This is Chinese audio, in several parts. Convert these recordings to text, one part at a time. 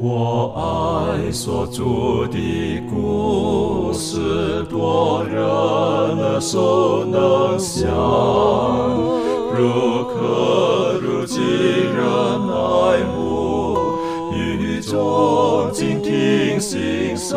我爱所著的故事，多人耳熟能详，如可如己人爱慕，与众静听欣赏，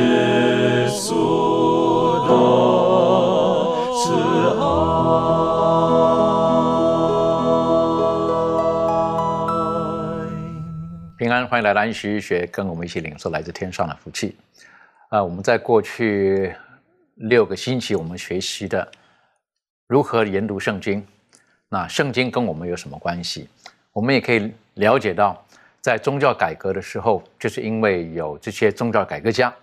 欢迎来到安息日学，跟我们一起领受来自天上的福气。啊、我们在过去六个星期，我们学习的如何研读圣经。那圣经跟我们有什么关系？我们也可以了解到，在宗教改革的时候，就是因为有这些宗教改革家，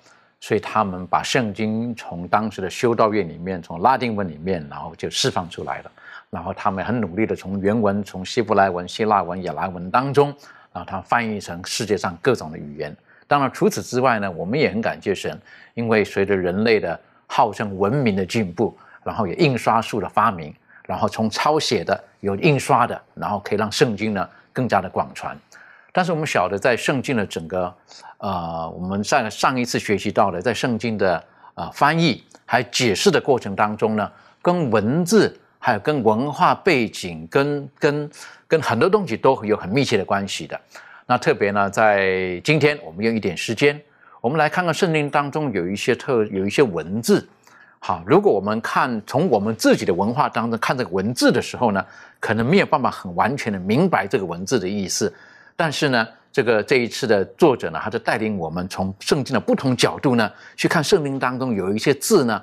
所以他们把圣经从当时的修道院里面，从拉丁文里面，然后就释放出来了。然后他们很努力的从原文、从希伯来文、希腊文、亚兰文当中，啊它翻译成世界上各种的语言。当然，除此之外呢，我们也很感谢神，因为随着人类的号称文明的进步，然后有印刷术的发明，然后从抄写的有印刷的，然后可以让圣经呢更加的广传。但是我们晓得，在圣经的整个呃，我们在上一次学习到的，在圣经的呃翻译还解释的过程当中呢，跟文字还有跟文化背景、跟跟跟很多东西都有很密切的关系的。那特别呢，在今天我们用一点时间，我们来看看圣经当中有一些特有一些文字。好，如果我们看从我们自己的文化当中看这个文字的时候呢，可能没有办法很完全的明白这个文字的意思。但是呢，这个这一次的作者呢，他就带领我们从圣经的不同角度呢，去看圣经当中有一些字呢，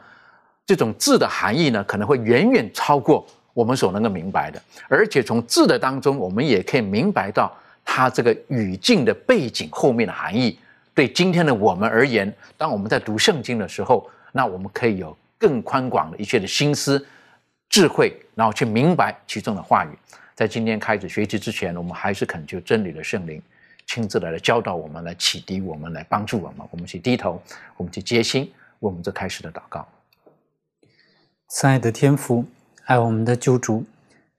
这种字的含义呢，可能会远远超过我们所能够明白的。而且从字的当中，我们也可以明白到它这个语境的背景后面的含义。对今天的我们而言，当我们在读圣经的时候，那我们可以有更宽广的一些的心思、智慧，然后去明白其中的话语。在今天开始学习之前，我们还是恳求真理的圣灵亲自来教导我们，来启迪我们，来帮助我们。我们去低头，我们去接心，我们这开始的祷告。慈爱的天父，爱我们的救主，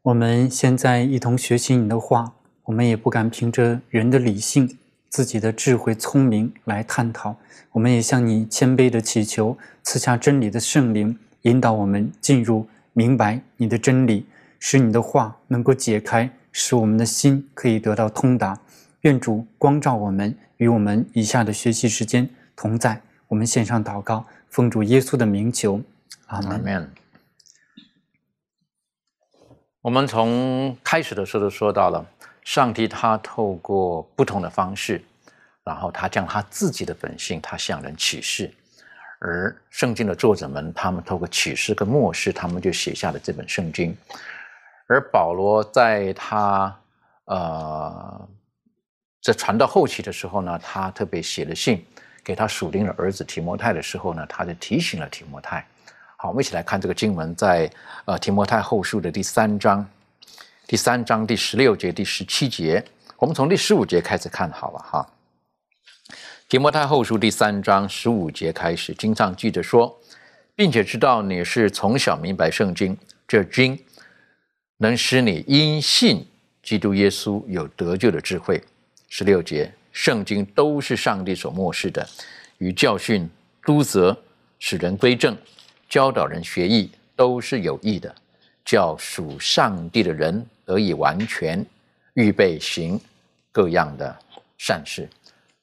我们现在一同学习你的话，我们也不敢凭着人的理性、自己的智慧、聪明来探讨，我们也向你谦卑的祈求，赐下真理的圣灵，引导我们进入明白你的真理，使你的话能够解开，使我们的心可以得到通达。愿主光照我们，与我们以下的学习时间同在。我们献上祷告，奉主耶稣的名求，阿门。我们从开始的时候就说到了，上帝他透过不同的方式，然后他将他自己的本性，他向人启示。而圣经的作者们，他们透过启示跟漠视，他们就写下了这本圣经。而保罗在他呃这传到后期的时候呢，他特别写了信给他属灵的儿子提摩太的时候呢，他就提醒了提摩太。我们一起来看这个经文，在呃提摩太后书的第三章，第三章第十六节、第十七节，我们从第十五节开始看好了哈。提摩太后书第三章十五节开始，经上记着说，并且知道你是从小明白圣经，这经能使你因信基督耶稣有得救的智慧。十六节，圣经都是上帝所漠视的，与教训、督责、使人归正、教导人学艺，都是有益的，叫属上帝的人得以完全，预备行各样的善事。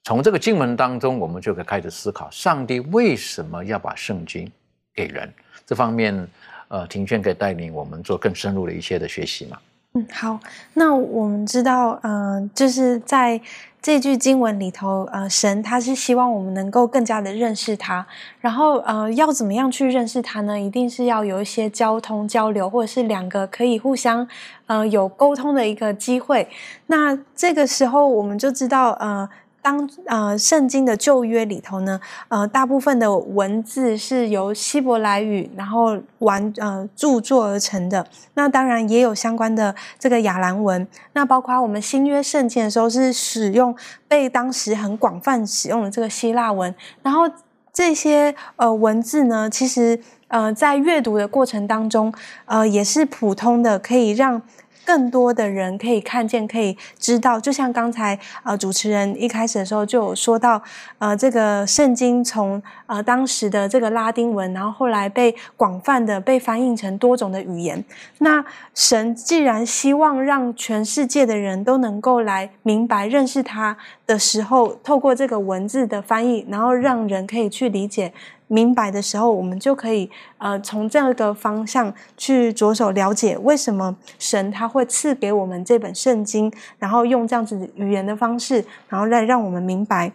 从这个经文当中，我们就可以开始思考，上帝为什么要把圣经给人？这方面，呃，庭轩可以带领我们做更深入的一些的学习嘛？嗯，好。那我们知道，嗯、就是在这句经文里头，呃，神他是希望我们能够更加的认识他，然后呃，要怎么样去认识他呢？一定是要有一些交通交流，或者是两个可以互相呃有沟通的一个机会。那这个时候我们就知道，呃。当呃，圣经的旧约里头呢，呃，大部分的文字是由希伯来语然后完呃著作而成的。那当然也有相关的这个亚兰文。那包括我们新约圣经的时候是使用被当时很广泛使用的这个希腊文。然后这些呃文字呢，其实呃在阅读的过程当中，呃也是普通的，可以让。更多的人可以看见，可以知道，就像刚才呃主持人一开始的时候就有说到，呃这个圣经从呃当时的这个拉丁文，然后后来被广泛的被翻译成多种的语言。那神既然希望让全世界的人都能够来明白认识他的时候，透过这个文字的翻译，然后让人可以去理解。明白的时候，我们就可以呃从这个方向去着手了解为什么神他会赐给我们这本圣经，然后用这样子语言的方式，然后来让我们明白。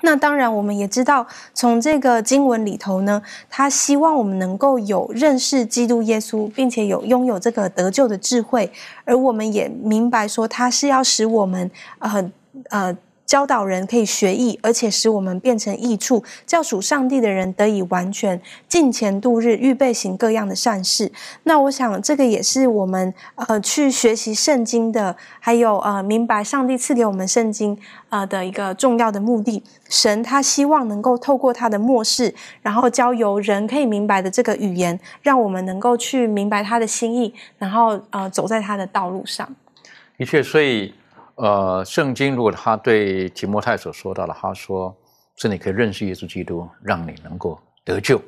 那当然，我们也知道从这个经文里头呢，他希望我们能够有认识基督耶稣，并且有拥有这个得救的智慧，而我们也明白说他是要使我们呃呃。教导人可以学艺，而且使我们变成益处，叫属上帝的人得以完全进前度日，预备行各样的善事。那我想，这个也是我们呃去学习圣经的，还有呃明白上帝赐给我们圣经呃的一个重要的目的。神他希望能够透过他的末世，然后交由人可以明白的这个语言，让我们能够去明白他的心意，然后呃走在他的道路上。的确，所以。呃，圣经如果他对提摩太所说到的，他说是你可以认识耶稣基督，让你能够得救。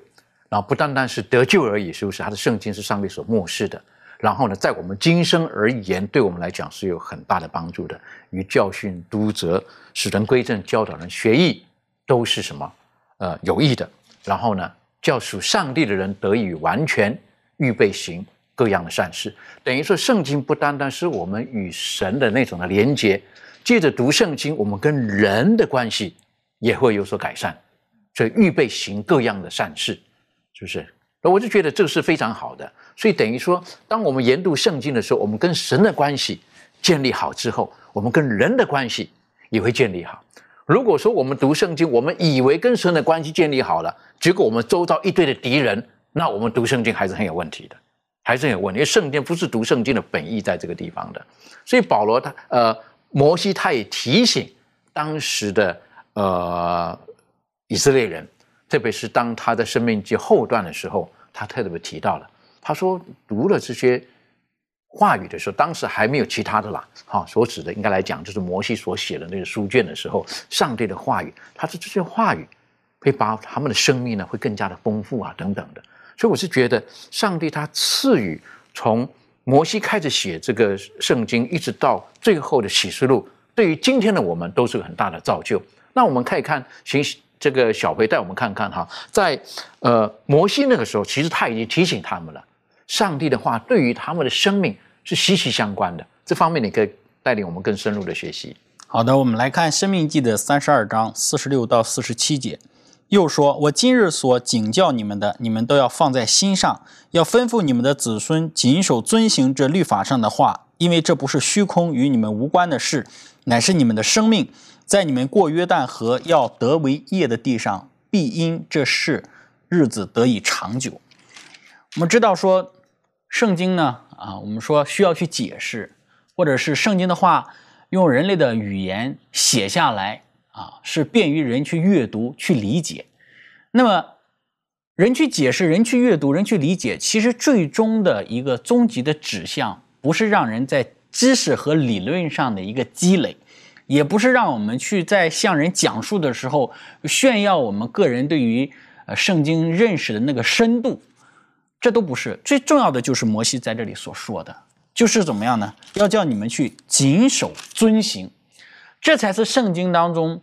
然后不单单是得救而已，是不是？他的圣经是上帝所漠视的。然后呢，在我们今生而言，对我们来讲是有很大的帮助的。与教训、督责、使人归正、教导人学艺，都是什么？呃，有益的。然后呢，叫属上帝的人得以完全预备行。各样的善事，等于说圣经不单单是我们与神的那种的连接，借着读圣经，我们跟人的关系也会有所改善，所以预备行各样的善事，是不是？那我就觉得这是非常好的。所以等于说，当我们研读圣经的时候，我们跟神的关系建立好之后，我们跟人的关系也会建立好。如果说我们读圣经，我们以为跟神的关系建立好了，结果我们周遭一堆的敌人，那我们读圣经还是很有问题的。还是有问，因为圣经不是读圣经的本意在这个地方的，所以保罗他呃摩西他也提醒当时的呃以色列人，特别是当他的生命记后段的时候，他特别提到了，他说读了这些话语的时候，当时还没有其他的啦，哈，所指的应该来讲就是摩西所写的那个书卷的时候，上帝的话语，他说这些话语会把他们的生命呢会更加的丰富啊等等的。所以我是觉得，上帝他赐予从摩西开始写这个圣经，一直到最后的启示录，对于今天的我们都是很大的造就。那我们可以看，请这个小培带我们看看哈，在呃摩西那个时候，其实他已经提醒他们了，上帝的话对于他们的生命是息息相关的。这方面你可以带领我们更深入的学习。好的，我们来看《生命记》的三十二章四十六到四十七节。又说：“我今日所警教你们的，你们都要放在心上，要吩咐你们的子孙谨守遵行这律法上的话，因为这不是虚空与你们无关的事，乃是你们的生命。在你们过约旦河要得为业的地上，必因这事日子得以长久。”我们知道说，圣经呢，啊，我们说需要去解释，或者是圣经的话用人类的语言写下来。啊，是便于人去阅读、去理解。那么，人去解释、人去阅读、人去理解，其实最终的一个终极的指向，不是让人在知识和理论上的一个积累，也不是让我们去在向人讲述的时候炫耀我们个人对于呃圣经认识的那个深度，这都不是。最重要的就是摩西在这里所说的，就是怎么样呢？要叫你们去谨守、遵行。这才是圣经当中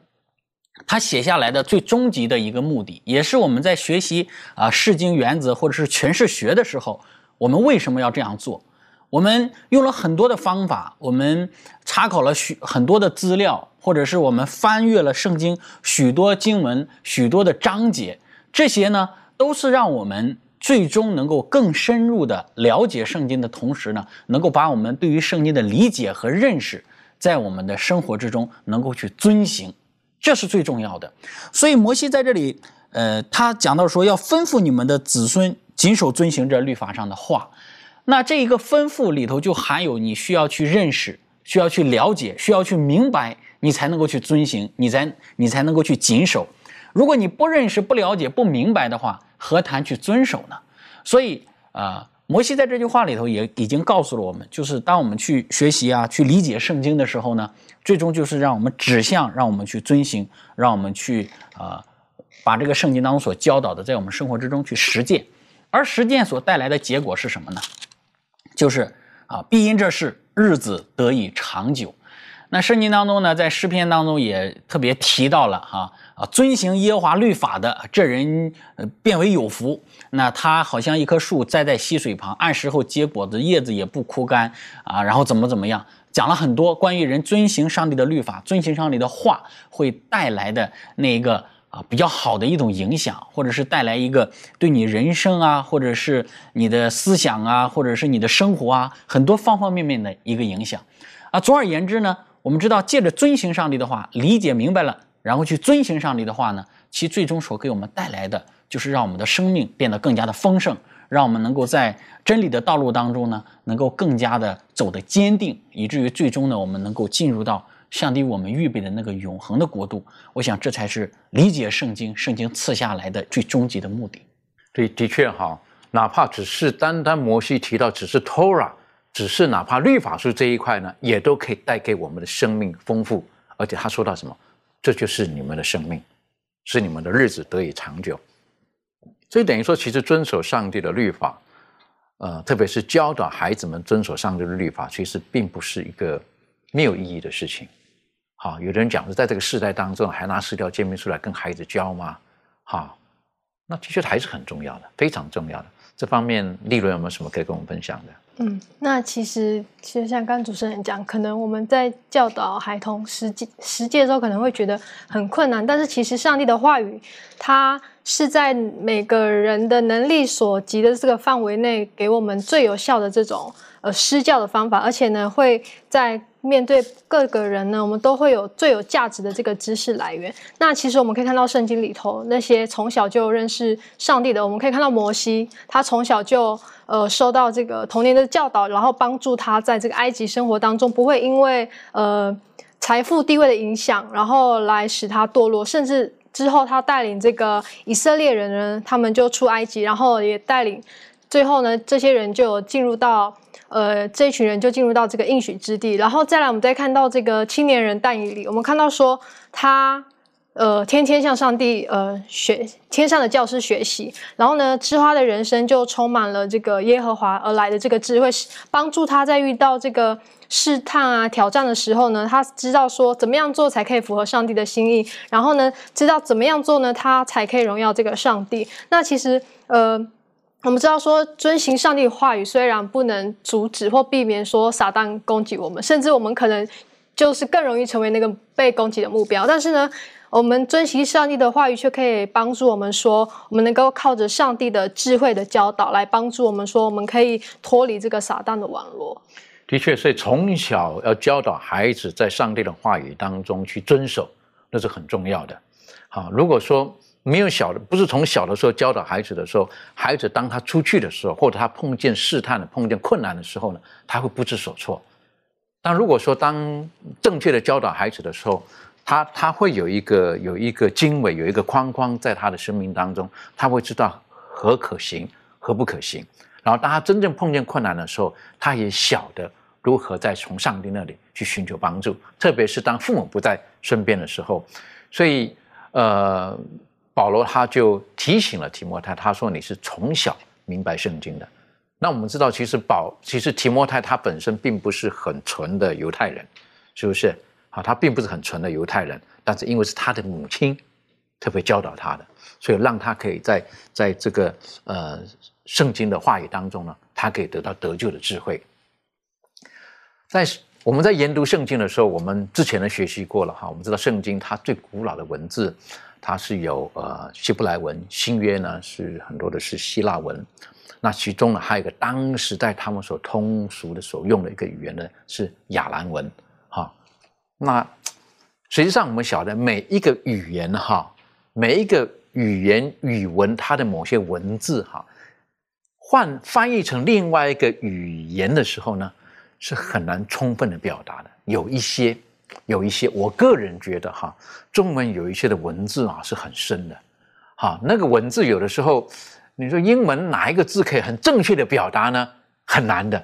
他写下来的最终极的一个目的，也是我们在学习啊《释经原则》或者是诠释学的时候，我们为什么要这样做？我们用了很多的方法，我们查考了许很多的资料，或者是我们翻阅了圣经许多经文、许多的章节，这些呢，都是让我们最终能够更深入的了解圣经的同时呢，能够把我们对于圣经的理解和认识，在我们的生活之中能够去遵行，这是最重要的。所以摩西在这里，呃，他讲到说要吩咐你们的子孙谨守遵行这律法上的话，那这一个吩咐里头就含有你需要去认识。需要去了解，需要去明白，你才能够去遵行，你才你才能够去谨守。如果你不认识、不了解、不明白的话，何谈去遵守呢？所以啊，摩西在这句话里头也已经告诉了我们，就是当我们去学习啊、去理解圣经的时候呢，最终就是让我们指向，让我们去遵行，让我们去啊，把这个圣经当中所教导的，在我们生活之中去实践。而实践所带来的结果是什么呢？就是啊，必因这事。日子得以长久，那圣经当中呢，在诗篇当中也特别提到了哈，啊遵行耶和华律法的这人呃变为有福。那他好像一棵树栽在溪水旁，按时候结果子，叶子也不枯干啊。然后怎么怎么样，讲了很多关于人遵行上帝的律法、遵行上帝的话会带来的那一个。啊，比较好的一种影响，或者是带来一个对你人生啊，或者是你的思想啊，或者是你的生活啊，很多方方面面的一个影响。啊，总而言之呢，我们知道借着遵行上帝的话，理解明白了，然后去遵行上帝的话呢，其最终所给我们带来的，就是让我们的生命变得更加的丰盛，让我们能够在真理的道路当中呢，能够更加的走得坚定，以至于最终呢，我们能够进入到。上帝，我们预备的那个永恒的国度，我想这才是理解圣经、圣经赐下来的最终极的目的。对，的确哈，哪怕只是单单摩西提到只是 Torah，只是哪怕律法书这一块呢，也都可以带给我们的生命丰富。而且他说到什么，这就是你们的生命，是你们的日子得以长久。所以等于说，其实遵守上帝的律法，呃，特别是教导孩子们遵守上帝的律法，其实并不是一个没有意义的事情。好，有的人讲是在这个时代当中，还拿四条诫命出来跟孩子教吗？好，那的确还是很重要的，非常重要的。这方面，利润有没有什么可以跟我们分享的？嗯，那其实其实像刚主持人讲，可能我们在教导孩童实际实践的时候，可能会觉得很困难。但是其实上帝的话语，它是在每个人的能力所及的这个范围内，给我们最有效的这种呃施教的方法，而且呢会在。面对各个人呢，我们都会有最有价值的这个知识来源。那其实我们可以看到圣经里头那些从小就认识上帝的，我们可以看到摩西，他从小就呃受到这个童年的教导，然后帮助他在这个埃及生活当中不会因为呃财富地位的影响，然后来使他堕落，甚至之后他带领这个以色列人呢，他们就出埃及，然后也带领最后呢，这些人就进入到。呃，这一群人就进入到这个应许之地，然后再来，我们再看到这个青年人但以理，我们看到说他呃天天向上帝呃学天上的教师学习，然后呢，之花的人生就充满了这个耶和华而来的这个智慧，帮助他在遇到这个试探啊挑战的时候呢，他知道说怎么样做才可以符合上帝的心意，然后呢，知道怎么样做呢，他才可以荣耀这个上帝。那其实呃。我们知道说，遵行上帝话语虽然不能阻止或避免说撒旦攻击我们，甚至我们可能就是更容易成为那个被攻击的目标。但是呢，我们遵行上帝的话语，却可以帮助我们说，我们能够靠着上帝的智慧的教导来帮助我们说，我们可以脱离这个撒旦的网络。的确，所以从小要教导孩子在上帝的话语当中去遵守，那是很重要的。好，如果说。没有小的，不是从小的时候教导孩子的时候，孩子当他出去的时候，或者他碰见试探的、碰见困难的时候呢，他会不知所措。但如果说当正确的教导孩子的时候，他他会有一个有一个经纬，有一个框框在他的生命当中，他会知道何可行，何不可行。然后当他真正碰见困难的时候，他也晓得如何再从上帝那里去寻求帮助，特别是当父母不在身边的时候。所以，呃。保罗他就提醒了提摩太，他说：“你是从小明白圣经的。”那我们知道，其实保其实提摩太他本身并不是很纯的犹太人，是不是？好，他并不是很纯的犹太人，但是因为是他的母亲特别教导他的，所以让他可以在在这个呃圣经的话语当中呢，他可以得到得救的智慧。在我们在研读圣经的时候，我们之前的学习过了哈。我们知道圣经它最古老的文字，它是有呃希伯来文，新约呢是很多的是希腊文。那其中呢还有一个当时在他们所通俗的所用的一个语言呢是亚兰文。那实际上我们晓得每一个语言哈，每一个语言语文它的某些文字哈，换翻译成另外一个语言的时候呢。是很难充分的表达的，有一些，有一些，我个人觉得哈，中文有一些的文字啊是很深的，哈，那个文字有的时候，你说英文哪一个字可以很正确的表达呢？很难的。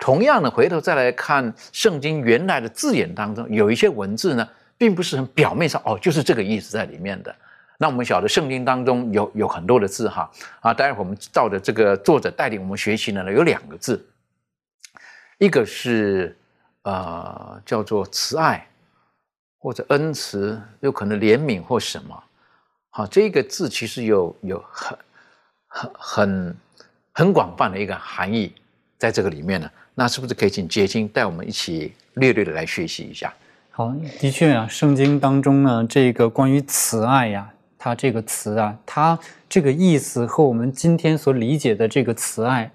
同样的，回头再来看圣经原来的字眼当中，有一些文字呢，并不是很表面上哦，就是这个意思在里面的。那我们晓得圣经当中有有很多的字哈，啊，待会我们照着这个作者带领我们学习的呢，有两个字。一个是呃叫做慈爱或者恩慈，有可能怜悯或什么，好，这个字其实有有很很很很广泛的一个含义在这个里面呢。那是不是可以请结晶带我们一起略略的来学习一下？好，的确啊，圣经当中呢，这个关于慈爱呀，它这个词啊，它这个意思和我们今天所理解的这个慈爱，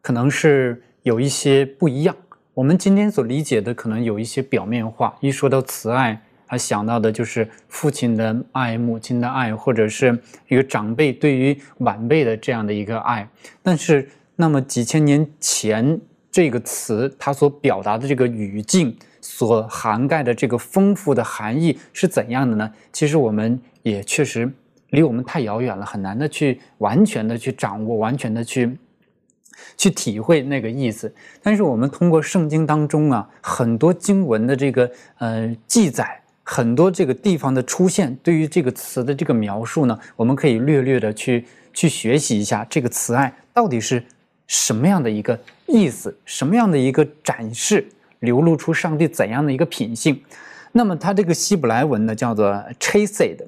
可能是。有一些不一样，我们今天所理解的可能有一些表面化。一说到慈爱，他想到的就是父亲的爱、母亲的爱，或者是一个长辈对于晚辈的这样的一个爱。但是，那么几千年前这个词，它所表达的这个语境所涵盖的这个丰富的含义是怎样的呢？其实我们也确实离我们太遥远了，很难的去完全的去掌握，完全的去。去体会那个意思，但是我们通过圣经当中啊，很多经文的这个呃记载，很多这个地方的出现，对于这个词的这个描述呢，我们可以略略的去去学习一下这个慈爱到底是什么样的一个意思，什么样的一个展示，流露出上帝怎样的一个品性。那么它这个希伯来文呢，叫做 chased。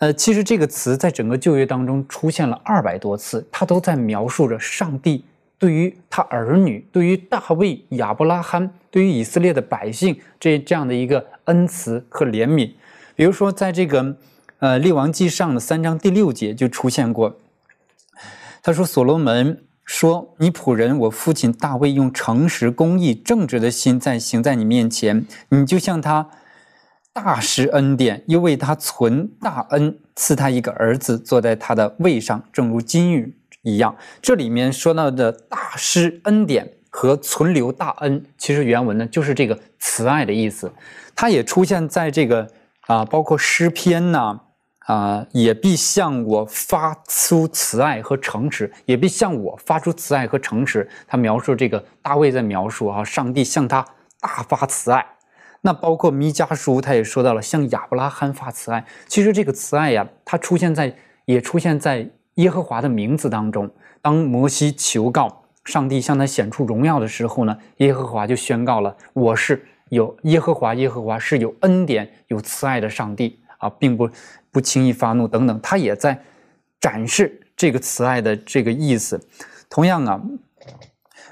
呃，其实这个词在整个旧约当中出现了二百多次，它都在描述着上帝对于他儿女、对于大卫、亚伯拉罕、对于以色列的百姓这这样的一个恩慈和怜悯。比如说，在这个呃列王记上的三章第六节就出现过，他说：“所罗门说，你仆人我父亲大卫用诚实、公义、正直的心在行在你面前，你就像他。”大施恩典，又为他存大恩，赐他一个儿子，坐在他的位上，正如金玉一样。这里面说到的大施恩典和存留大恩，其实原文呢就是这个慈爱的意思。它也出现在这个啊，包括诗篇呐，啊也必向我发出慈爱和诚实，也必向我发出慈爱和诚实。他描述这个大卫在描述啊，上帝向他大发慈爱。那包括弥迦书，他也说到了向亚伯拉罕发慈爱。其实这个慈爱呀，它出现在也出现在耶和华的名字当中。当摩西求告上帝向他显出荣耀的时候呢，耶和华就宣告了：“我是有耶和华，耶和华是有恩典、有慈爱的上帝啊，并不不轻易发怒等等。”他也在展示这个慈爱的这个意思。同样啊，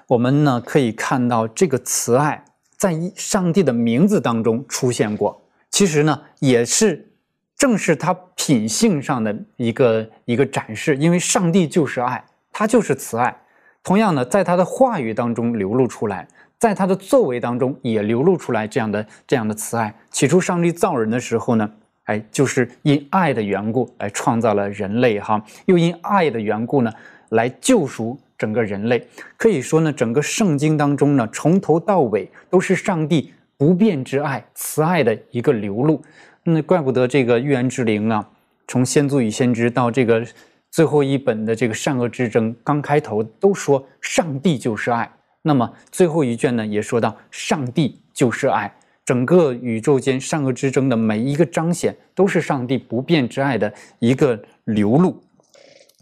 我们呢可以看到这个慈爱。在上帝的名字当中出现过，其实呢，也是正是他品性上的一个一个展示。因为上帝就是爱，他就是慈爱。同样呢，在他的话语当中流露出来，在他的作为当中也流露出来这样的这样的慈爱。起初上帝造人的时候呢，哎，就是因爱的缘故来创造了人类哈，又因爱的缘故呢来救赎。整个人类可以说呢，整个圣经当中呢，从头到尾都是上帝不变之爱、慈爱的一个流露。那怪不得这个预言之灵啊，从先祖与先知到这个最后一本的这个善恶之争，刚开头都说上帝就是爱。那么最后一卷呢，也说到上帝就是爱。整个宇宙间善恶之争的每一个彰显，都是上帝不变之爱的一个流露。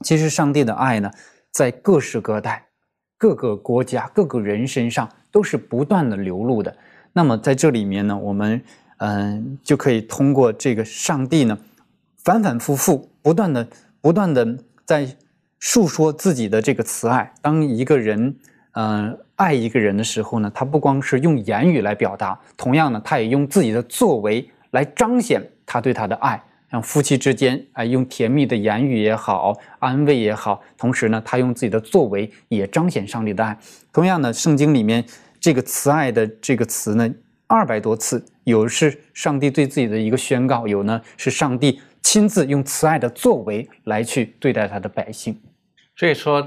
其实上帝的爱呢？在各时各代、各个国家、各个人身上都是不断的流露的。那么在这里面呢，我们嗯就可以通过这个上帝呢，反反复复、不断的、不断的在述说自己的这个慈爱。当一个人呃爱一个人的时候呢，他不光是用言语来表达，同样呢，他也用自己的作为来彰显他对他的爱。像夫妻之间，啊，用甜蜜的言语也好，安慰也好，同时呢，他用自己的作为也彰显上帝的爱。同样呢，圣经里面这个慈爱的这个词呢，二百多次，有是上帝对自己的一个宣告，有呢是上帝亲自用慈爱的作为来去对待他的百姓。所以说，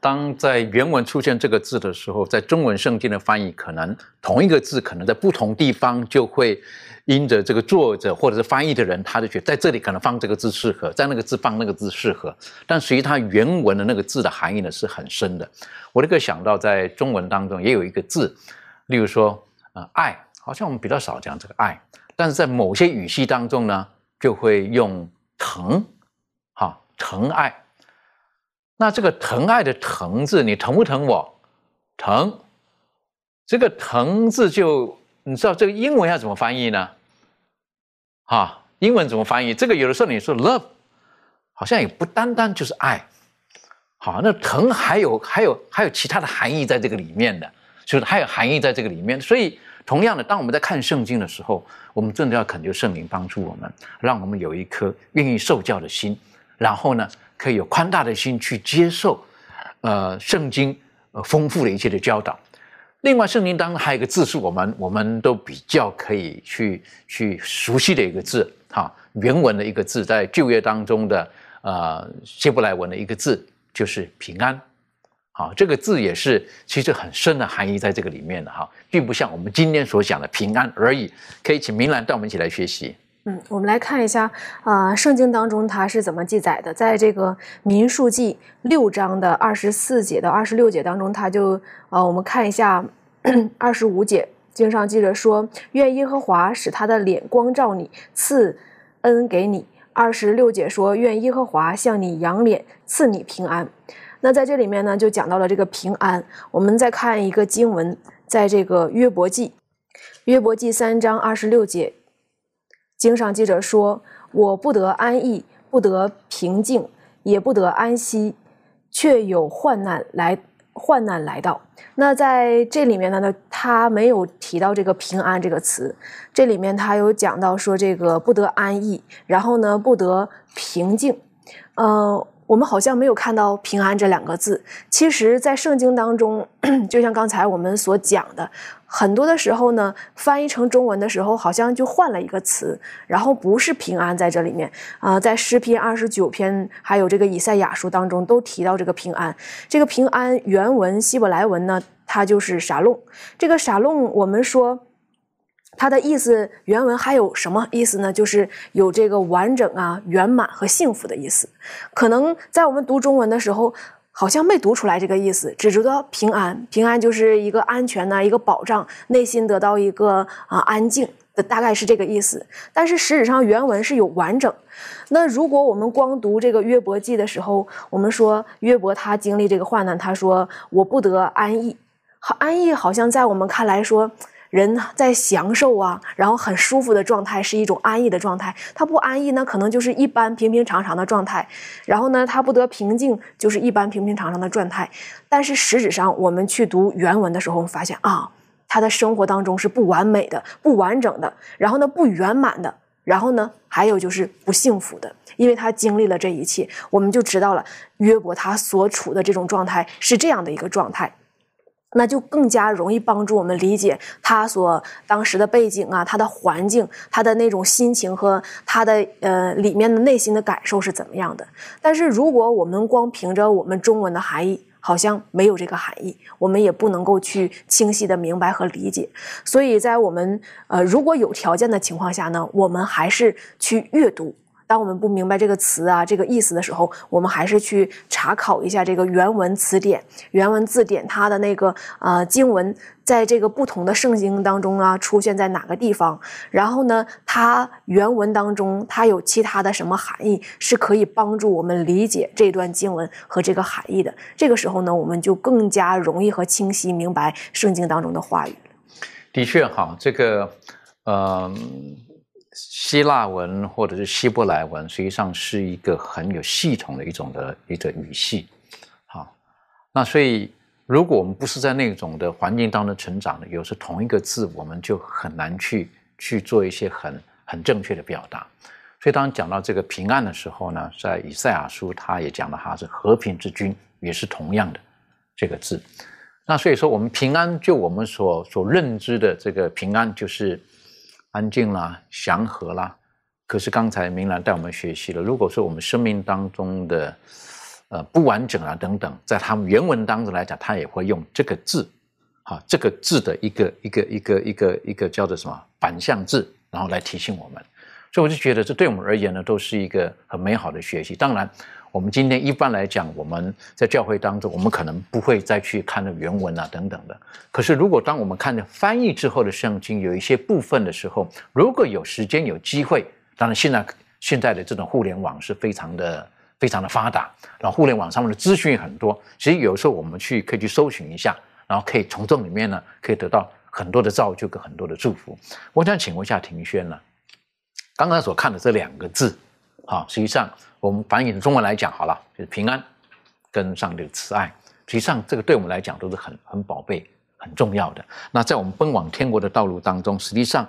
当在原文出现这个字的时候，在中文圣经的翻译，可能同一个字，可能在不同地方就会。因着这个作者或者是翻译的人，他就觉得在这里可能放这个字适合，在那个字放那个字适合。但实际它原文的那个字的含义呢是很深的。我这个想到在中文当中也有一个字，例如说呃爱，好像我们比较少讲这个爱，但是在某些语系当中呢就会用疼，哈疼爱。那这个疼爱的疼字，你疼不疼我？疼，这个疼字就你知道这个英文要怎么翻译呢？啊，英文怎么翻译？这个有的时候你说 love，好像也不单单就是爱，好，那疼还有还有还有其他的含义在这个里面的，就是还有含义在这个里面。所以，同样的，当我们在看圣经的时候，我们真的要恳求圣灵帮助我们，让我们有一颗愿意受教的心，然后呢，可以有宽大的心去接受，呃，圣经呃丰富的一切的教导。另外，圣经当中还有一个字是我们我们都比较可以去去熟悉的一个字，哈，原文的一个字，在旧约当中的呃希伯来文的一个字就是平安，好，这个字也是其实很深的含义在这个里面的哈，并不像我们今天所讲的平安而已。可以请明兰带我们一起来学习。嗯，我们来看一下啊，圣经当中它是怎么记载的？在这个民数记六章的二十四节到二十六节当中，它就呃，我们看一下 二十五节，经上记着说：“愿耶和华使他的脸光照你，赐恩给你。”二十六节说：“愿耶和华向你扬脸，赐你平安。”那在这里面呢，就讲到了这个平安。我们再看一个经文，在这个约伯记，约伯记三章二十六节。经上记者说：“我不得安逸，不得平静，也不得安息，却有患难来，患难来到。”那在这里面呢，他没有提到这个“平安”这个词。这里面他有讲到说这个不得安逸，然后呢不得平静。嗯，我们好像没有看到“平安”这两个字。其实，在圣经当中，就像刚才我们所讲的。很多的时候呢，翻译成中文的时候，好像就换了一个词，然后不是平安在这里面啊，在诗篇二十九篇，还有这个以赛亚书当中都提到这个平安。这个平安原文希伯来文呢，它就是沙龙。这个沙龙，我们说它的意思，原文还有什么意思呢？就是有这个完整啊、圆满和幸福的意思。可能在我们读中文的时候。好像没读出来这个意思，只知道平安，平安就是一个安全呐，一个保障，内心得到一个啊安静的，大概是这个意思。但是实质上原文是有完整。那如果我们光读这个约伯记的时候，我们说约伯他经历这个患难，他说我不得安逸，好安逸，好像在我们看来说。人在享受啊，然后很舒服的状态是一种安逸的状态。他不安逸呢，可能就是一般平平常常的状态。然后呢，他不得平静，就是一般平平常常的状态。但是实质上，我们去读原文的时候，发现啊，他的生活当中是不完美的、不完整的，然后呢不圆满的，然后呢还有就是不幸福的，因为他经历了这一切，我们就知道了约伯他所处的这种状态是这样的一个状态。那就更加容易帮助我们理解他所当时的背景啊，他的环境，他的那种心情和他的呃里面的内心的感受是怎么样的。但是如果我们光凭着我们中文的含义，好像没有这个含义，我们也不能够去清晰的明白和理解。所以在我们呃如果有条件的情况下呢，我们还是去阅读。当我们不明白这个词啊这个意思的时候，我们还是去查考一下这个原文词典、原文字典，它的那个呃经文在这个不同的圣经当中啊出现在哪个地方，然后呢，它原文当中它有其他的什么含义，是可以帮助我们理解这段经文和这个含义的。这个时候呢，我们就更加容易和清晰明白圣经当中的话语的确，哈，这个，嗯。希腊文或者是希伯来文，实际上是一个很有系统的一种的一个语系，好，那所以如果我们不是在那种的环境当中成长的，有时同一个字我们就很难去去做一些很很正确的表达。所以当讲到这个平安的时候呢，在以赛亚书他也讲了，他是和平之君，也是同样的这个字。那所以说，我们平安就我们所所认知的这个平安，就是安静啦、祥和啦。可是刚才明兰带我们学习了，如果说我们生命当中的呃不完整啊等等，在他们原文当中来讲，他也会用这个字，哈，这个字的一个一个一个一个一个叫做什么反向字，然后来提醒我们。所以我就觉得，这对我们而言呢，都是一个很美好的学习。当然，我们今天一般来讲，我们在教会当中，我们可能不会再去看那原文啊等等的。可是，如果当我们看着翻译之后的圣经，有一些部分的时候，如果有时间有机会，当然现在现在的这种互联网是非常的非常的发达，然后互联网上面的资讯很多，其实有时候我们去可以去搜寻一下，然后可以从这里面呢，可以得到很多的造就跟很多的祝福。我想请问一下庭轩呢？刚刚所看的这两个字，啊，实际上我们翻译成中文来讲好了，就是平安跟上帝的慈爱。实际上，这个对我们来讲都是很很宝贝、很重要的。那在我们奔往天国的道路当中，实际上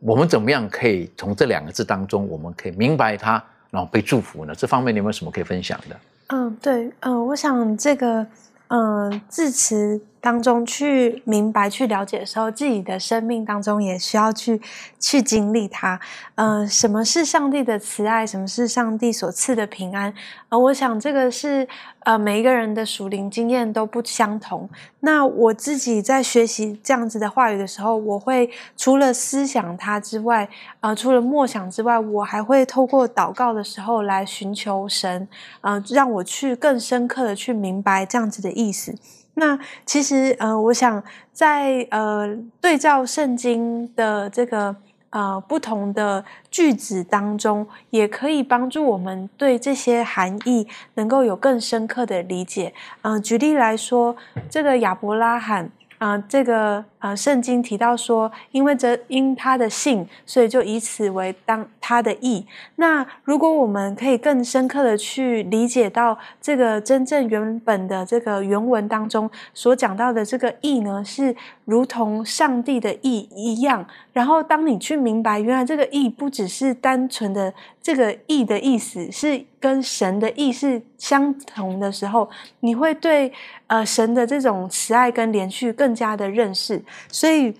我们怎么样可以从这两个字当中，我们可以明白它，然后被祝福呢？这方面你有没有什么可以分享的？嗯，对，嗯，我想这个，嗯，字词。当中去明白、去了解的时候，自己的生命当中也需要去去经历它。呃，什么是上帝的慈爱？什么是上帝所赐的平安？呃，我想这个是呃每一个人的属灵经验都不相同。那我自己在学习这样子的话语的时候，我会除了思想它之外，呃，除了默想之外，我还会透过祷告的时候来寻求神，呃，让我去更深刻的去明白这样子的意思。那其实呃，我想在呃对照圣经的这个呃不同的句子当中，也可以帮助我们对这些含义能够有更深刻的理解。嗯，举例来说，这个亚伯拉罕。啊，这个呃，圣经提到说，因为这因他的信，所以就以此为当他的义。那如果我们可以更深刻的去理解到这个真正原本的这个原文当中所讲到的这个义呢，是如同上帝的意一样。然后当你去明白，原来这个义不只是单纯的这个义的意思，是跟神的意是相同的时候，你会对。呃，神的这种慈爱跟连续更加的认识，所以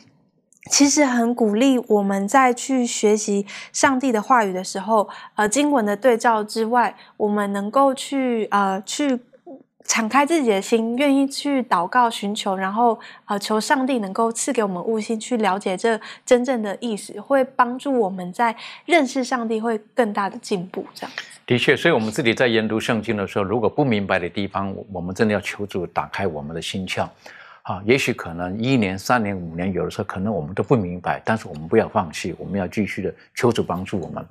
其实很鼓励我们在去学习上帝的话语的时候，呃，经文的对照之外，我们能够去呃去敞开自己的心，愿意去祷告寻求，然后呃求上帝能够赐给我们悟性，去了解这真正的意思，会帮助我们在认识上帝会更大的进步，这样。的确，所以我们自己在研读圣经的时候，如果不明白的地方，我们真的要求主打开我们的心窍。啊，也许可能一年、三年、五年，有的时候可能我们都不明白，但是我们不要放弃，我们要继续的求主帮助我们。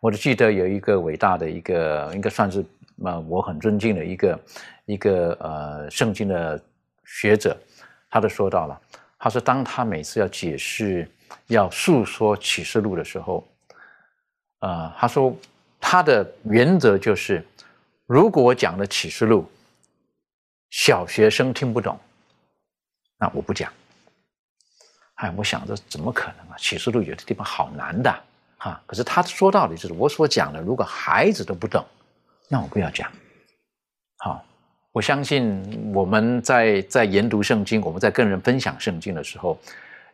我就记得有一个伟大的一个，应该算是呃我很尊敬的一个一个呃圣经的学者，他都说到了，他说当他每次要解释、要诉说启示录的时候，呃，他说。他的原则就是，如果我讲的启示录，小学生听不懂，那我不讲。哎，我想着怎么可能啊？启示录有的地方好难的哈。可是他说到的就是我所讲的，如果孩子都不懂，那我不要讲。好，我相信我们在在研读圣经，我们在跟人分享圣经的时候，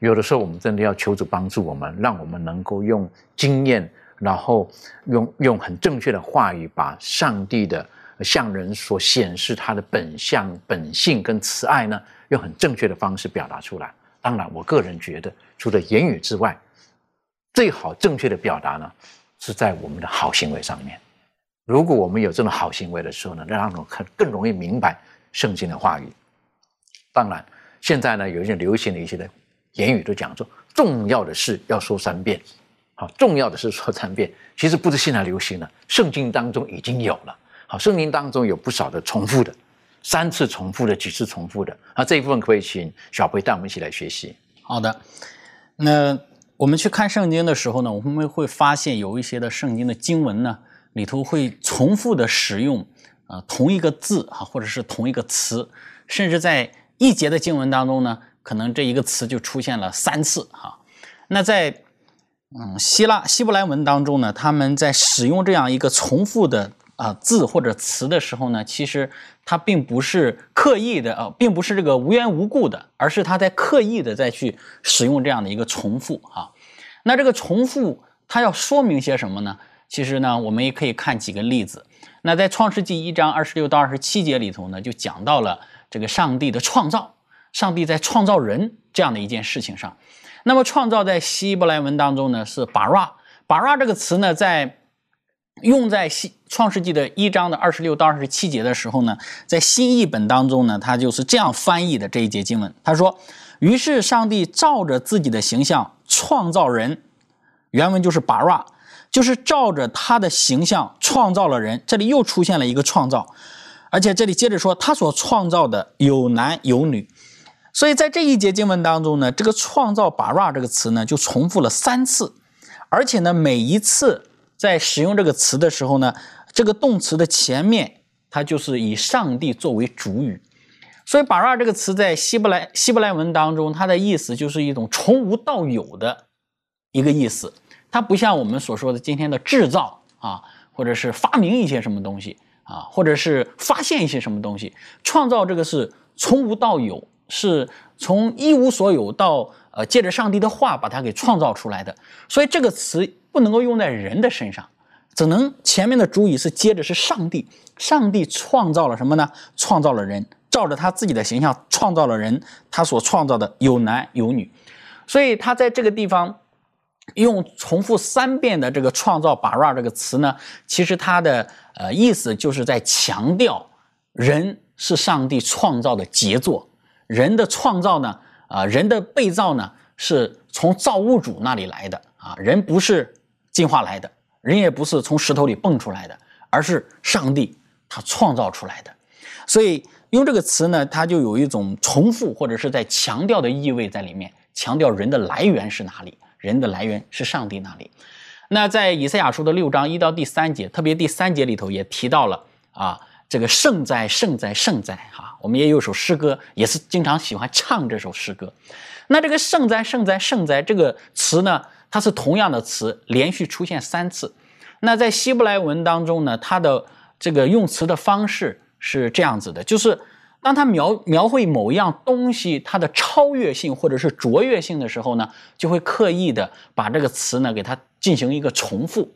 有的时候我们真的要求主帮助我们，让我们能够用经验。然后用用很正确的话语，把上帝的向人所显示他的本相、本性跟慈爱呢，用很正确的方式表达出来。当然，我个人觉得，除了言语之外，最好正确的表达呢，是在我们的好行为上面。如果我们有这种好行为的时候呢，让人更更容易明白圣经的话语。当然，现在呢，有一些流行的一些的言语都讲说，重要的事要说三遍。好，重要的是说三遍，其实不是现在流行的，圣经当中已经有了。好，圣经当中有不少的重复的，三次重复的，几次重复的。啊，这一部分可以请小贝带我们一起来学习。好的，那我们去看圣经的时候呢，我们会发现有一些的圣经的经文呢，里头会重复的使用啊同一个字啊，或者是同一个词，甚至在一节的经文当中呢，可能这一个词就出现了三次哈。那在嗯希腊希伯来文当中呢，他们在使用这样一个重复的啊字或者词的时候呢，其实它并不是刻意的啊，并不是这个无缘无故的，而是他在刻意的再去使用这样的一个重复哈。那这个重复它要说明些什么呢？其实呢，我们也可以看几个例子。那在创世纪一章二十六到二十七节里头呢，就讲到了这个上帝的创造，上帝在创造人这样的一件事情上。那么创造在希伯来文当中呢是 bara，bara 这个词呢在用在西创世纪的一章的二十六到二十七节的时候呢，在新译本当中呢，它就是这样翻译的这一节经文。他说：“于是上帝照着自己的形象创造人。”原文就是 bara。就是照着他的形象创造了人，这里又出现了一个创造，而且这里接着说他所创造的有男有女，所以在这一节经文当中呢，这个创造 bara 这个词呢就重复了三次，而且呢每一次在使用这个词的时候呢，这个动词的前面它就是以上帝作为主语，所以 bara 这个词在希伯来希伯来文当中，它的意思就是一种从无到有的一个意思。它不像我们所说的今天的制造啊，或者是发明一些什么东西啊，或者是发现一些什么东西。创造这个是从无到有，是从一无所有到呃借着上帝的话把它给创造出来的。所以这个词不能够用在人的身上，只能前面的主语是接着是上帝。上帝创造了什么呢？创造了人，照着他自己的形象创造了人，他所创造的有男有女。所以他在这个地方。用重复三遍的这个“创造 ”“bara” 这个词呢，其实他的呃意思就是在强调人是上帝创造的杰作。人的创造呢，啊，人的被造呢，是从造物主那里来的啊。人不是进化来的，人也不是从石头里蹦出来的，而是上帝他创造出来的。所以用这个词呢，它就有一种重复或者是在强调的意味在里面，强调人的来源是哪里。人的来源是上帝那里。那在以赛亚书的六章一到第三节，特别第三节里头也提到了啊，这个圣哉圣哉圣哉哈。我们也有首诗歌，也是经常喜欢唱这首诗歌。那这个圣哉圣哉圣哉这个词呢，它是同样的词，连续出现三次。那在希伯来文当中呢，它的这个用词的方式是这样子的，就是。当它描描绘某一样东西它的超越性或者是卓越性的时候呢，就会刻意的把这个词呢给它进行一个重复。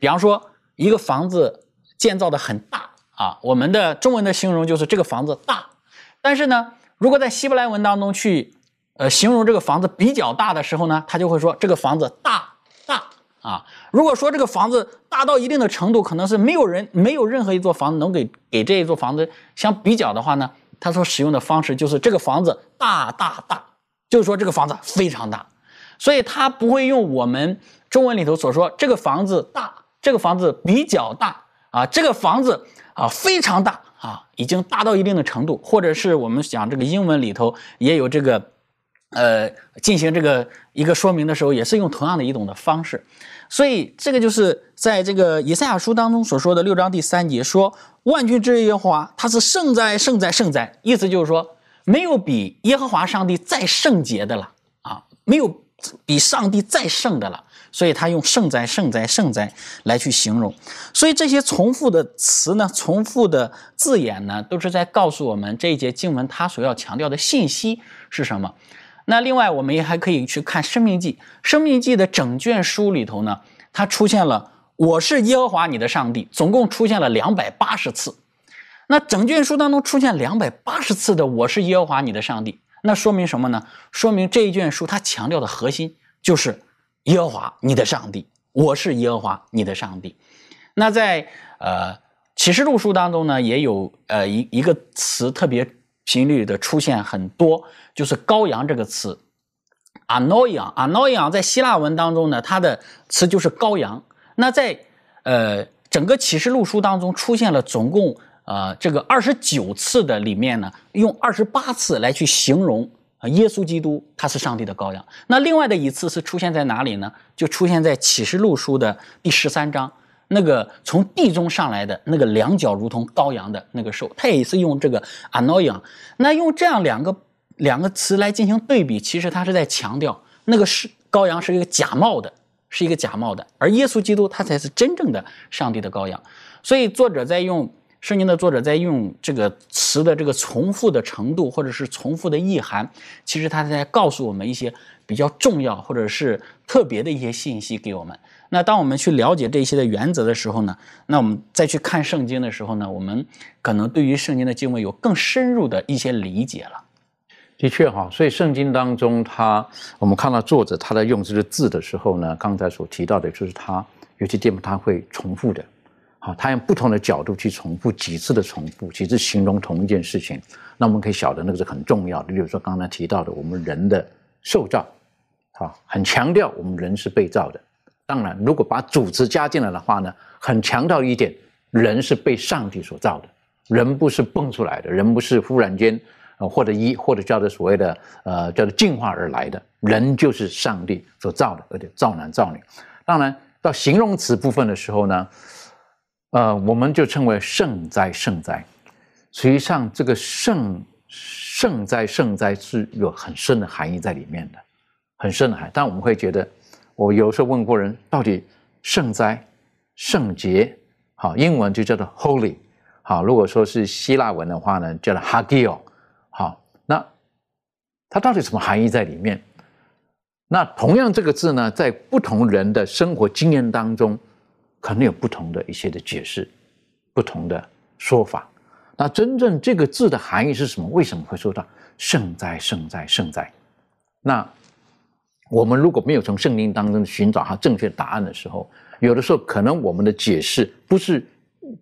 比方说，一个房子建造的很大啊，我们的中文的形容就是这个房子大。但是呢，如果在希伯来文当中去呃形容这个房子比较大的时候呢，他就会说这个房子大大啊。如果说这个房子大到一定的程度，可能是没有人没有任何一座房子能给给这一座房子相比较的话呢？他所使用的方式就是这个房子大大大，就是说这个房子非常大，所以他不会用我们中文里头所说这个房子大，这个房子比较大啊，这个房子啊非常大啊，已经大到一定的程度，或者是我们讲这个英文里头也有这个，呃，进行这个一个说明的时候，也是用同样的一种的方式。所以这个就是在这个以赛亚书当中所说的六章第三节说，万军之耶和华他是圣哉圣哉圣哉，意思就是说没有比耶和华上帝再圣洁的了啊，没有比上帝再圣的了，所以他用圣哉圣哉圣哉来去形容。所以这些重复的词呢，重复的字眼呢，都是在告诉我们这一节经文它所要强调的信息是什么。那另外，我们也还可以去看《生命记》。《生命记》的整卷书里头呢，它出现了“我是耶和华你的上帝”，总共出现了两百八十次。那整卷书当中出现两百八十次的“我是耶和华你的上帝”，那说明什么呢？说明这一卷书它强调的核心就是耶和华你的上帝，我是耶和华你的上帝。那在呃启示录书当中呢，也有呃一一个词特别频率的出现很多。就是羔羊这个词，anoion，anoion 在希腊文当中呢，它的词就是羔羊。那在呃整个启示录书当中出现了总共呃这个二十九次的里面呢，用二十八次来去形容啊耶稣基督他是上帝的羔羊。那另外的一次是出现在哪里呢？就出现在启示录书的第十三章，那个从地中上来的那个两脚如同羔羊的那个兽，它也是用这个 annoy。那用这样两个两个词来进行对比，其实它是在强调那个是羔羊是一个假冒的，是一个假冒的，而耶稣基督他才是真正的上帝的羔羊。所以作者在用圣经的作者在用这个词的这个重复的程度，或者是重复的意涵，其实他在告诉我们一些比较重要或者是特别的一些信息给我们。那当我们去了解这些的原则的时候呢，那我们再去看圣经的时候呢，我们可能对于圣经的经文有更深入的一些理解了。的确哈，所以圣经当中，他我们看到作者他在用这个字的时候呢，刚才所提到的就是他有些地方他会重复的，好，他用不同的角度去重复几次的重复，几次形容同一件事情，那我们可以晓得那个是很重要的。比如说刚才提到的，我们人的受造，好，很强调我们人是被造的。当然，如果把主词加进来的话呢，很强调一点，人是被上帝所造的，人不是蹦出来的，人不是忽然间，呃，或者一或者叫做所谓的呃叫做进化而来的，人就是上帝所造的，而且造男造女。当然，到形容词部分的时候呢，呃，我们就称为圣哉圣哉。实际上，这个圣圣哉圣哉是有很深的含义在里面的，很深的含。但我们会觉得。我有时候问过人，到底圣哉、圣洁，好，英文就叫做 holy，好，如果说是希腊文的话呢，叫做 hagio，好，那它到底什么含义在里面？那同样这个字呢，在不同人的生活经验当中，可能有不同的一些的解释，不同的说法。那真正这个字的含义是什么？为什么会说到圣哉、圣哉、圣哉？那？我们如果没有从圣经当中寻找它正确答案的时候，有的时候可能我们的解释不是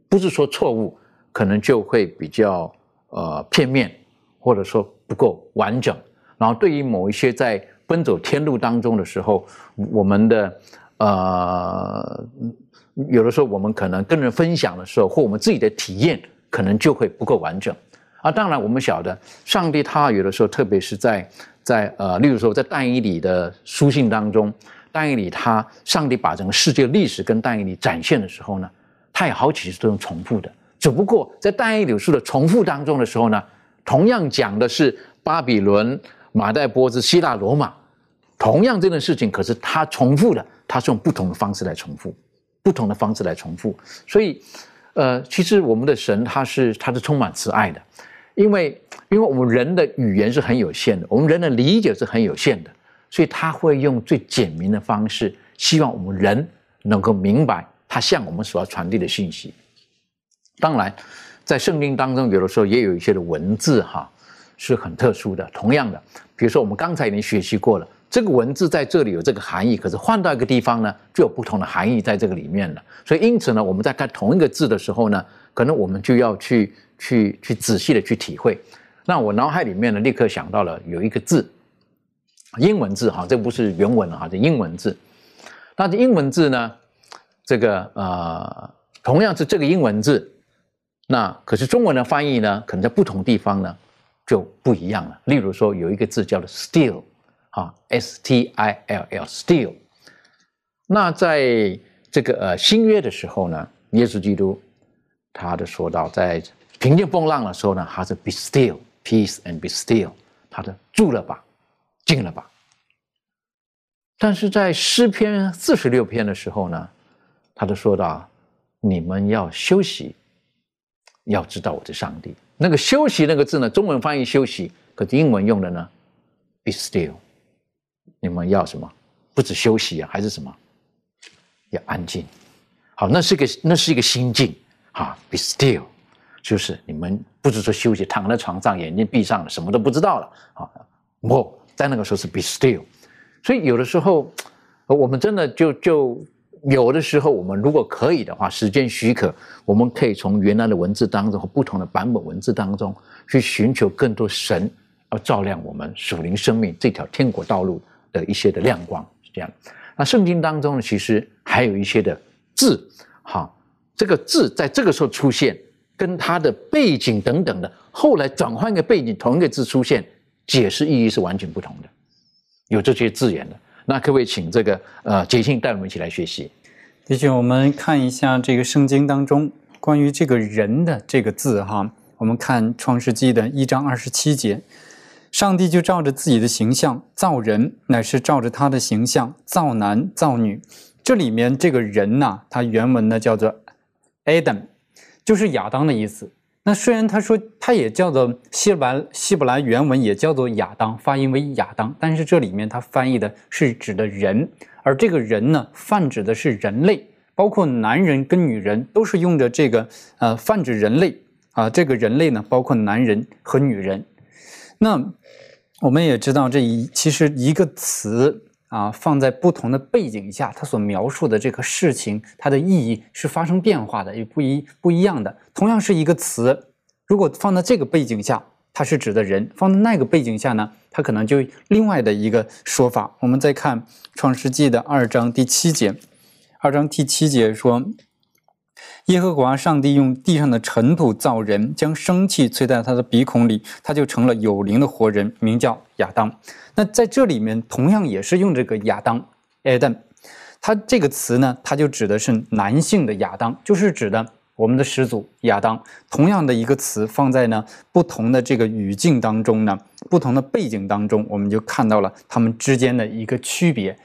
不是说错误，可能就会比较呃片面，或者说不够完整。然后对于某一些在奔走天路当中的时候，我们的呃有的时候我们可能跟人分享的时候，或我们自己的体验，可能就会不够完整。啊，当然我们晓得，上帝他有的时候，特别是在。在呃，例如说，在但以理的书信当中，但以理他上帝把整个世界历史跟但以理展现的时候呢，他有好几次都用重复的。只不过在但以理书的重复当中的时候呢，同样讲的是巴比伦、马代波斯、希腊、罗马，同样这件事情，可是他重复的，他是用不同的方式来重复，不同的方式来重复。所以，呃，其实我们的神他是他是充满慈爱的。因为，因为我们人的语言是很有限的，我们人的理解是很有限的，所以他会用最简明的方式，希望我们人能够明白他向我们所要传递的信息。当然，在圣经当中，有的时候也有一些的文字哈是很特殊的。同样的，比如说我们刚才已经学习过了，这个文字在这里有这个含义，可是换到一个地方呢，就有不同的含义在这个里面了。所以因此呢，我们在看同一个字的时候呢，可能我们就要去。去去仔细的去体会，那我脑海里面呢，立刻想到了有一个字，英文字哈，这不是原文哈，这英文字。那这英文字呢，这个呃，同样是这个英文字，那可是中文的翻译呢，可能在不同地方呢就不一样了。例如说，有一个字叫做 still，啊，s t i l l，still。那在这个呃新约的时候呢，耶稣基督他的说到在。平静风浪的时候呢，他是 be still, peace and be still，他的住了吧，静了吧。但是在诗篇四十六篇的时候呢，他就说到，你们要休息，要知道我是上帝。那个休息那个字呢，中文翻译休息，可是英文用的呢，be still。你们要什么？不止休息啊，还是什么？要安静。好，那是个那是一个心境啊，be still。就是你们不是说休息，躺在床上，眼睛闭上了，什么都不知道了啊！我在那个时候是 be still，所以有的时候，我们真的就就有的时候，我们如果可以的话，时间许可，我们可以从原来的文字当中和不同的版本文字当中，去寻求更多神要照亮我们属灵生命这条天国道路的一些的亮光，是这样。那圣经当中呢，其实还有一些的字，哈，这个字在这个时候出现。跟它的背景等等的，后来转换一个背景，同一个字出现，解释意义是完全不同的，有这些字眼的。那可不可以请这个呃杰信带我们一起来学习？的确，我们看一下这个圣经当中关于这个人的这个字哈，我们看创世纪的一章二十七节，上帝就照着自己的形象造人，乃是照着他的形象造男造女。这里面这个人呐、他原文呢叫做 Adam，就是亚当的意思。那虽然他说他也叫做希伯来希伯来原文也叫做亚当，发音为亚当，但是这里面他翻译的是指的人，而这个人呢泛指的是人类，包括男人跟女人都是用着这个呃泛指人类啊，这个人类呢包括男人和女人。那我们也知道这一其实一个词啊放在不同的背景下，它所描述的这个事情，它的意义是发生变化的，也不一不一样的。同样是一个词，如果放在这个背景下，它是指的人；放在那个背景下呢，它可能就另外的一个说法。我们再看《创世纪》的二章第七节，二章第七节说。耶和华上帝用地上的尘土造人，将生气吹在他的鼻孔里，他就成了有灵的活人，名叫亚当。那在这里面同样也是用这个亚当 Adam，它这个词呢，它就指的是男性的亚当，就是指的我们的始祖亚当。同样的一个词放在呢不同的这个语境当中呢，不同的背景当中，我们就看到了他们之间的一个区别。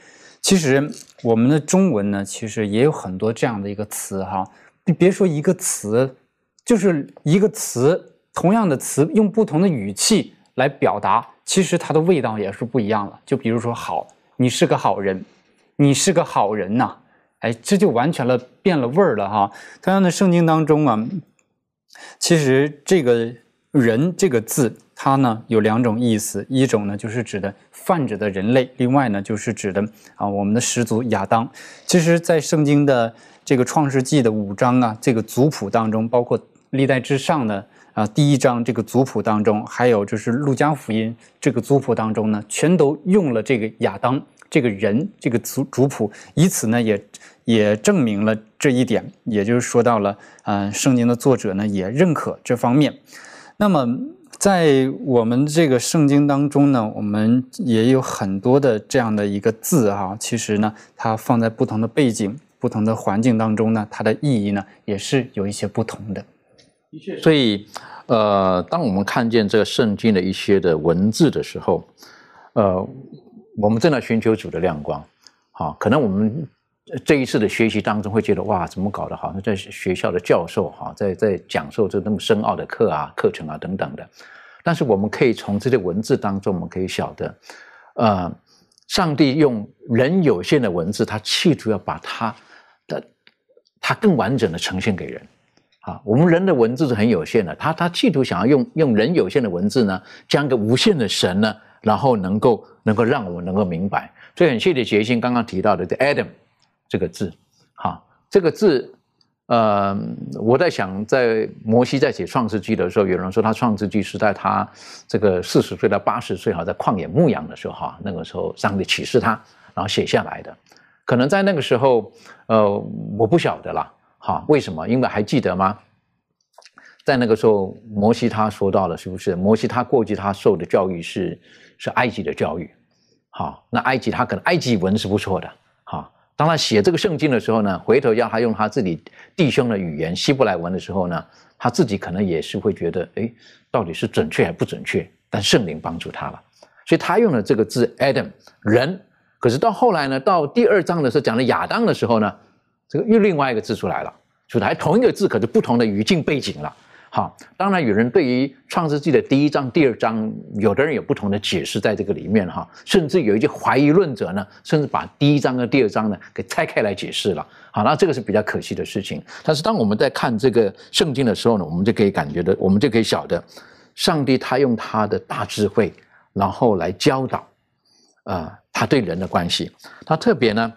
其实我们的中文呢，其实也有很多这样的一个词哈。你别说一个词，就是一个词，同样的词用不同的语气来表达，其实它的味道也是不一样的。就比如说“好”，你是个好人，你是个好人呐，哎，这就完全了变了味儿了哈。同样的，圣经当中啊，其实这个人这个字，它呢有两种意思，一种呢就是指的泛指的人类，另外呢就是指的啊我们的始祖亚当。其实，在圣经的这个创世纪的五章啊，这个族谱当中，包括历代之上的啊第一章这个族谱当中，还有就是路加福音这个族谱当中呢，全都用了这个亚当这个人这个族族谱，以此呢也也证明了这一点，也就是说到了，嗯、圣经的作者呢也认可这方面。那么在我们这个圣经当中呢，我们也有很多的这样的一个字哈、其实呢，它放在不同的背景、不同的环境当中呢，它的意义呢也是有一些不同的。所以，呃，当我们看见这个圣经的一些的文字的时候，呃，我们正在寻求主的亮光。好，可能我们这一次的学习当中会觉得，哇，怎么搞得好像在学校的教授哈，在在讲授这那么深奥的课啊、课程啊等等的。但是我们可以从这些文字当中，我们可以晓得，呃，上帝用人有限的文字，他企图要把他的他更完整的呈现给人。啊，我们人的文字是很有限的，他他企图想要用用人有限的文字呢，将个无限的神呢，然后能够能够让我们能够明白。所以很谢谢杰心刚刚提到的这 Adam 这个字，哈，这个字，呃，我在想，在摩西在写创世纪的时候，有人说他创世纪是在他这个四十岁到八十岁哈，在旷野牧羊的时候哈，那个时候上帝启示他，然后写下来的。可能在那个时候，呃，我不晓得啦。哈，为什么？因为还记得吗？在那个时候，摩西他说到了，是不是？摩西他过去他受的教育是是埃及的教育，好，那埃及他可能埃及文是不错的，好。当他写这个圣经的时候呢，回头要他用他自己弟兄的语言希伯来文的时候呢，他自己可能也是会觉得，哎，到底是准确还不准确？但圣灵帮助他了，所以他用了这个字 Adam 人。可是到后来呢，到第二章的时候讲了亚当的时候呢，这个又另外一个字出来了，出来同一个字，可是不同的语境背景了。好，当然有人对于创世纪的第一章、第二章，有的人有不同的解释在这个里面哈，甚至有一些怀疑论者呢，甚至把第一章跟第二章呢给拆开来解释了。好，那这个是比较可惜的事情。但是当我们在看这个圣经的时候呢，我们就可以感觉到，我们就可以晓得，上帝他用他的大智慧，然后来教导，啊、他对人的关系，他特别呢，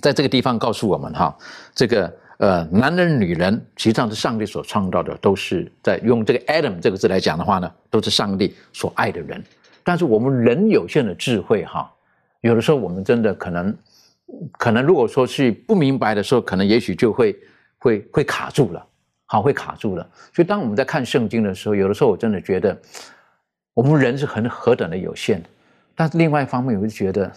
在这个地方告诉我们哈，这个。呃，男人、女人，实际上是上帝所创造的，都是在用这个 Adam 这个字来讲的话呢，都是上帝所爱的人。但是我们人有限的智慧哈，有的时候我们真的可能，可能如果说是不明白的时候，可能也许就会会会卡住了，好，会卡住了。所以当我们在看圣经的时候，有的时候我真的觉得，我们人是很何等的有限，但是另外一方面，我就觉得。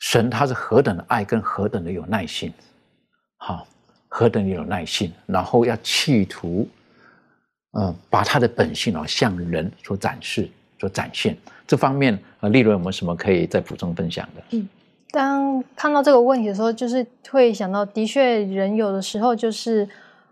神他是何等的爱，跟何等的有耐心，好，何等的有耐心，然后要企图，嗯，把他的本性啊向人所展示、所展现。这方面，呃，利润有没有什么可以再补充分享的？嗯，当看到这个问题的时候，就是会想到，的确，人有的时候就是，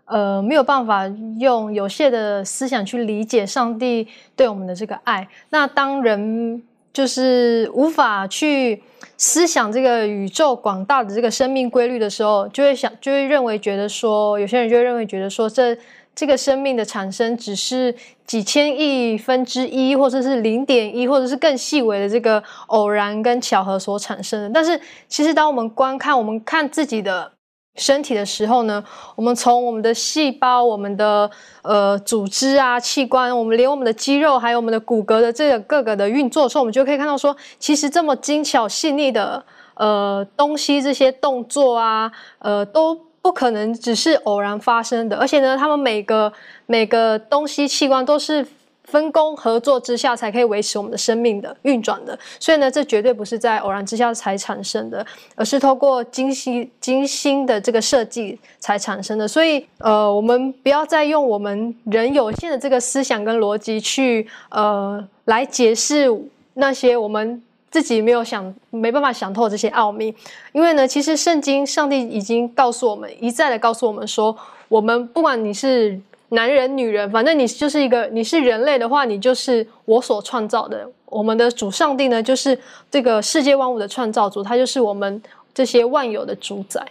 呃，没有办法用有限的思想去理解上帝对我们的这个爱。那当人就是无法去思想这个宇宙广大的这个生命规律的时候，就会想，就会认为觉得说，有些人就会认为觉得说这。这个生命的产生只是几千亿分之一，或者是零点一，或者是更细微的这个偶然跟巧合所产生的。但是，其实当我们观看我们看自己的身体的时候呢，我们从我们的细胞、我们的呃组织啊、器官，我们连我们的肌肉还有我们的骨骼的这个各个的运作的时候，我们就可以看到说，其实这么精巧细腻的呃东西，这些动作啊，呃都。不可能只是偶然发生的，而且呢，他们每个每个东西器官都是分工合作之下才可以维持我们的生命的运转的，所以呢，这绝对不是在偶然之下才产生的，而是透过精细精心的这个设计才产生的。所以，呃，我们不要再用我们人有限的这个思想跟逻辑去呃来解释那些我们。自己没有想，没办法想透这些奥秘，因为呢，其实圣经上帝已经告诉我们，一再的告诉我们说，我们不管你是男人女人，反正你就是一个，你是人类的话，你就是我所创造的。我们的主上帝呢，就是这个世界万物的创造主，他就是我们这些万有的主宰。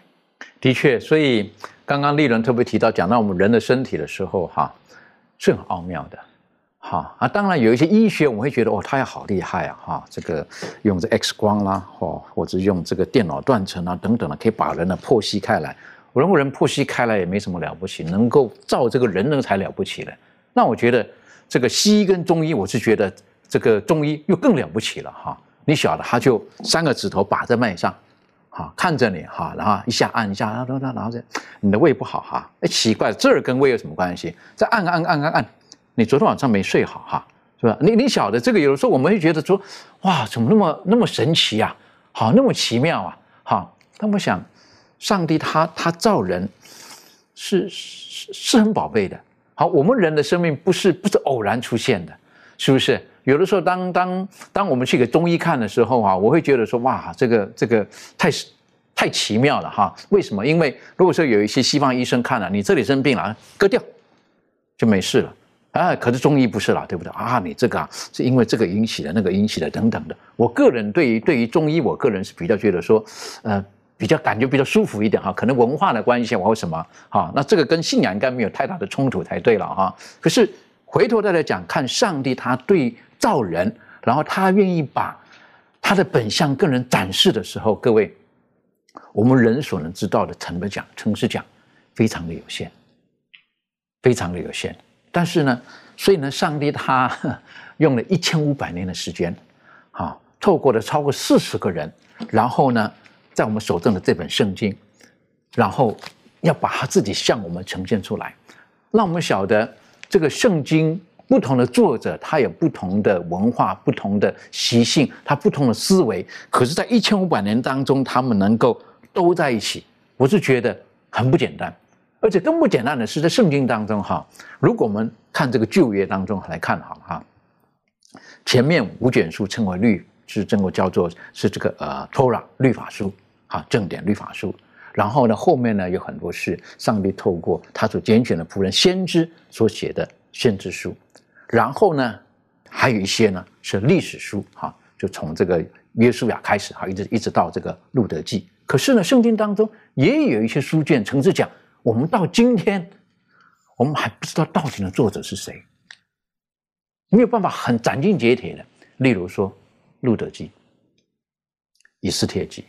的确，所以刚刚丽伦特别提到，讲到我们人的身体的时候，哈，是很奥妙的。好啊，当然有一些医学，我们会觉得哦，他也好厉害啊！哈，这个用这 X 光啦，哦，或者用这个电脑断层啊等等的，可以把人呢剖析开来。我认为人剖析开来也没什么了不起，能够造这个人呢才了不起了。那我觉得这个西医跟中医，我是觉得这个中医又更了不起了哈！你晓得，他就三个指头把在脉上，哈，看着你哈，然后一下按一下，然后然后这你的胃不好哈，哎，奇怪，这儿跟胃有什么关系？再按按按按按。你昨天晚上没睡好哈，是吧？你你晓得这个，有的时候我们会觉得说，哇，怎么那么那么神奇啊？好，那么奇妙啊？好，那么想，上帝他他造人是是是很宝贝的。好，我们人的生命不是不是偶然出现的，是不是？有的时候当当当我们去给中医看的时候啊，我会觉得说，哇，这个这个太太奇妙了哈。为什么？因为如果说有一些西方医生看了，你这里生病了，割掉就没事了。啊，可是中医不是啦，对不对啊？你这个啊，是因为这个引起的，那个引起的等等的。我个人对于对于中医，我个人是比较觉得说，呃，比较感觉比较舒服一点哈。可能文化的关系，或什么哈，那这个跟信仰应该没有太大的冲突才对了哈。可是回头再来讲，看上帝他对造人，然后他愿意把他的本相跟人展示的时候，各位，我们人所能知道的，成的讲，诚实讲，非常的有限，非常的有限。但是呢，所以呢，上帝他 用了一千五百年的时间，啊，透过了超过四十个人，然后呢，在我们手中的这本圣经，然后要把他自己向我们呈现出来，让我们晓得这个圣经不同的作者，他有不同的文化、不同的习性，他不同的思维，可是，在一千五百年当中，他们能够都在一起，我是觉得很不简单。而且更不简单的是，在圣经当中哈，如果我们看这个旧约当中来看好哈，前面五卷书称为律，是这个叫做是这个呃托拉律法书哈，正典律法书。然后呢，后面呢有很多是上帝透过他所拣选的仆人先知所写的先知书。然后呢，还有一些呢是历史书哈，就从这个约书亚开始哈，一直一直到这个路德记。可是呢，圣经当中也有一些书卷，曾是讲。我们到今天，我们还不知道到底的作者是谁，没有办法很斩钉截铁的。例如说《路德记》《以斯帖记》，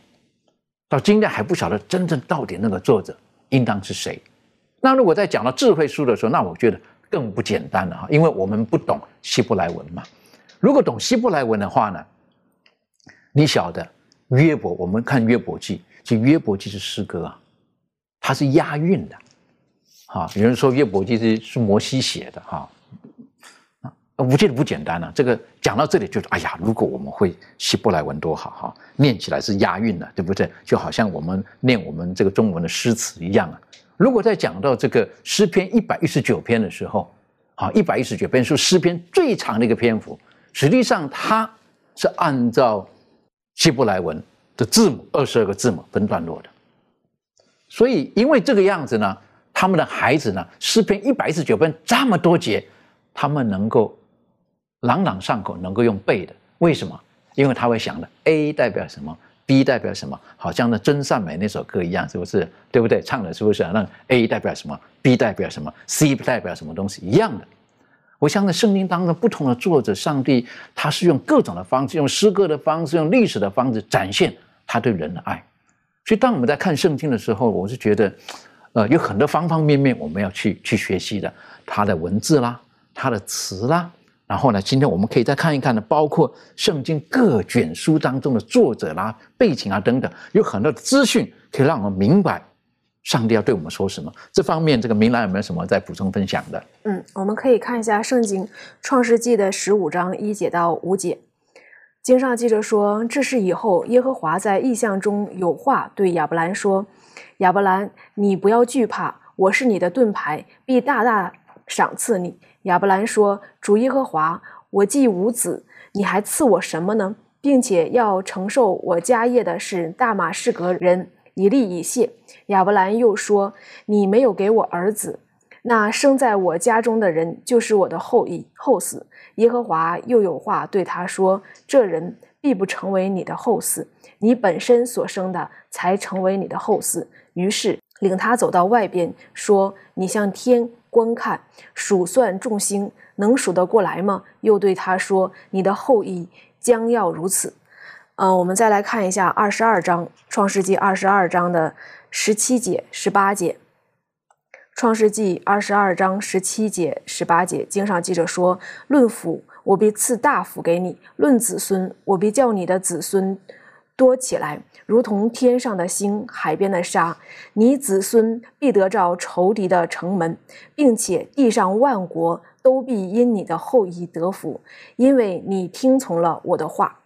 到今天还不晓得真正到底那个作者应当是谁。那如果在讲到智慧书的时候，那我觉得更不简单了哈，因为我们不懂希伯来文嘛。如果懂希伯来文的话呢，你晓得约伯，我们看约伯记，其实约伯记是诗歌啊。它是押韵的，哈，有人说约伯记是是摩西写的，哈，我觉得不简单了、这个讲到这里就是，哎呀，如果我们会希伯来文多好哈，念起来是押韵的，对不对？就好像我们念我们这个中文的诗词一样啊。如果在讲到这个诗篇一百一十九篇的时候，啊，一百一十九篇是诗篇最长的一个篇幅，实际上它是按照希伯来文的字母二十二个字母分段落的。所以因为这个样子呢，他们的孩子呢，诗篇一百一十九篇这么多节，他们能够朗朗上口，能够用背的。为什么？因为他会想的 A 代表什么，B 代表什么，好像那真善美那首歌一样，是不是？对不对？唱的是不是？那 A 代表什么，B 代表什么，C 代表什么东西一样的。我相信圣经当中不同的作者，上帝他是用各种的方式，用诗歌的方式，用历史的方式展现他对人的爱。所以当我们在看圣经的时候，我是觉得，呃，有很多方方面面我们要去去学习的，他的文字啦，他的词啦，然后呢，今天我们可以再看一看呢，包括圣经各卷书当中的作者啦、背景啊等等，有很多的资讯可以让我们明白上帝要对我们说什么。这方面，这个明兰有没有什么再补充分享的？嗯，我们可以看一下圣经创世纪的十五章一节到五节。经上记着说，这是以后耶和华在异象中有话对亚伯兰说：“亚伯兰，你不要惧怕，我是你的盾牌，必大大赏赐你。”亚伯兰说：“主耶和华，我既无子，你还赐我什么呢？并且要承受我家业的是大马士革人以利以谢。”亚伯兰又说：“你没有给我儿子。”那生在我家中的人就是我的后裔后嗣。耶和华又有话对他说：“这人必不成为你的后嗣，你本身所生的才成为你的后嗣。”于是领他走到外边，说：“你向天观看，数算众星，能数得过来吗？”又对他说：“你的后裔将要如此。”嗯、我们再来看一下二十二章《创世纪》二十二章的十七节、十八节。创世纪二十二章十七节、十八节，经上记着说：“论福，我必赐大福给你；论子孙，我必叫你的子孙多起来，如同天上的星、海边的沙。你子孙必得着仇敌的城门，并且地上万国都必因你的后裔得福，因为你听从了我的话。”